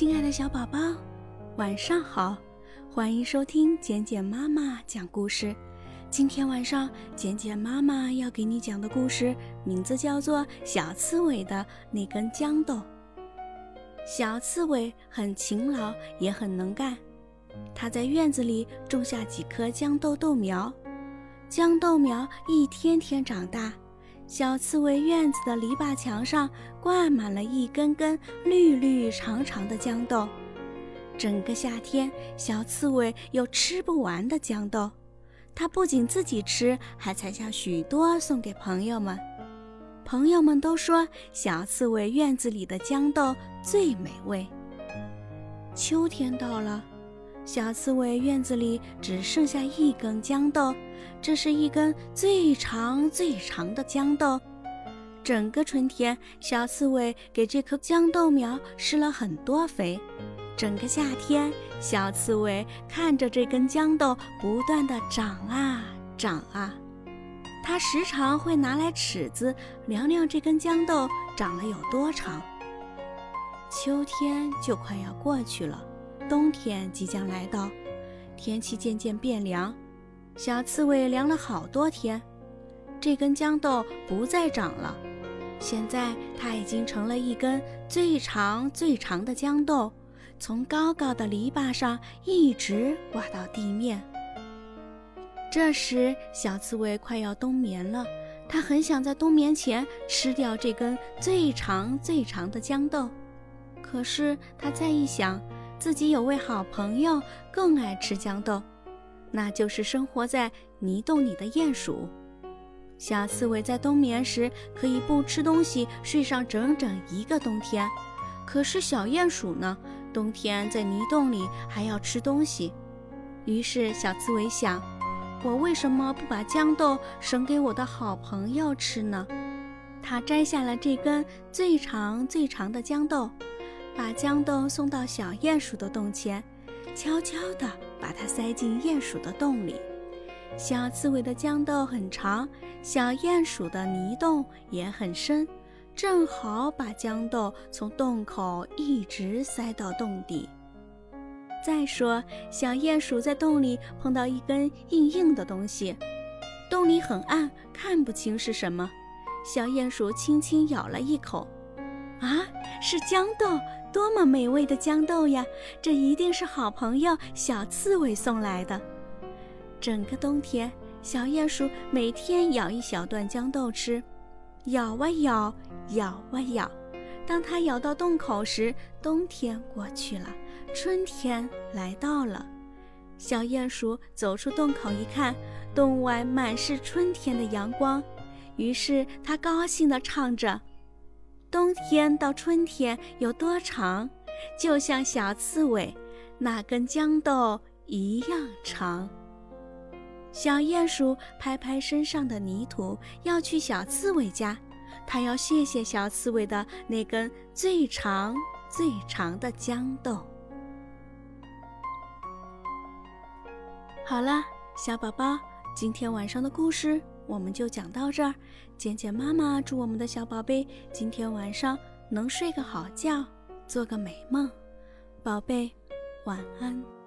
亲爱的小宝宝，晚上好！欢迎收听简简妈妈讲故事。今天晚上，简简妈妈要给你讲的故事名字叫做《小刺猬的那根豇豆》。小刺猬很勤劳，也很能干。它在院子里种下几颗豇豆豆苗，豇豆苗一天天长大。小刺猬院子的篱笆墙上挂满了一根根绿绿长长的豇豆，整个夏天，小刺猬有吃不完的豇豆。它不仅自己吃，还采下许多送给朋友们。朋友们都说，小刺猬院子里的豇豆最美味。秋天到了。小刺猬院子里只剩下一根豇豆，这是一根最长最长的豇豆。整个春天，小刺猬给这棵豇豆苗施了很多肥。整个夏天，小刺猬看着这根豇豆不断的长啊长啊，它时常会拿来尺子量量这根豇豆长了有多长。秋天就快要过去了。冬天即将来到，天气渐渐变凉。小刺猬凉了好多天，这根豇豆不再长了。现在它已经成了一根最长最长的豇豆，从高高的篱笆上一直挂到地面。这时，小刺猬快要冬眠了，它很想在冬眠前吃掉这根最长最长的豇豆。可是，它再一想，自己有位好朋友更爱吃豇豆，那就是生活在泥洞里的鼹鼠。小刺猬在冬眠时可以不吃东西睡上整整一个冬天，可是小鼹鼠呢？冬天在泥洞里还要吃东西。于是小刺猬想：我为什么不把豇豆省给我的好朋友吃呢？它摘下了这根最长最长的豇豆。把豇豆送到小鼹鼠的洞前，悄悄地把它塞进鼹鼠的洞里。小刺猬的豇豆很长，小鼹鼠的泥洞也很深，正好把豇豆从洞口一直塞到洞底。再说，小鼹鼠在洞里碰到一根硬硬的东西，洞里很暗，看不清是什么。小鼹鼠轻轻咬了一口，啊，是豇豆。多么美味的豇豆呀！这一定是好朋友小刺猬送来的。整个冬天，小鼹鼠每天咬一小段豇豆吃，咬啊咬，咬啊咬。当它咬到洞口时，冬天过去了，春天来到了。小鼹鼠走出洞口一看，洞外满是春天的阳光，于是它高兴地唱着。冬天到春天有多长，就像小刺猬那根豇豆一样长。小鼹鼠拍拍身上的泥土，要去小刺猬家，它要谢谢小刺猬的那根最长最长的豇豆。好了，小宝宝，今天晚上的故事。我们就讲到这儿，简简妈妈祝我们的小宝贝今天晚上能睡个好觉，做个美梦，宝贝，晚安。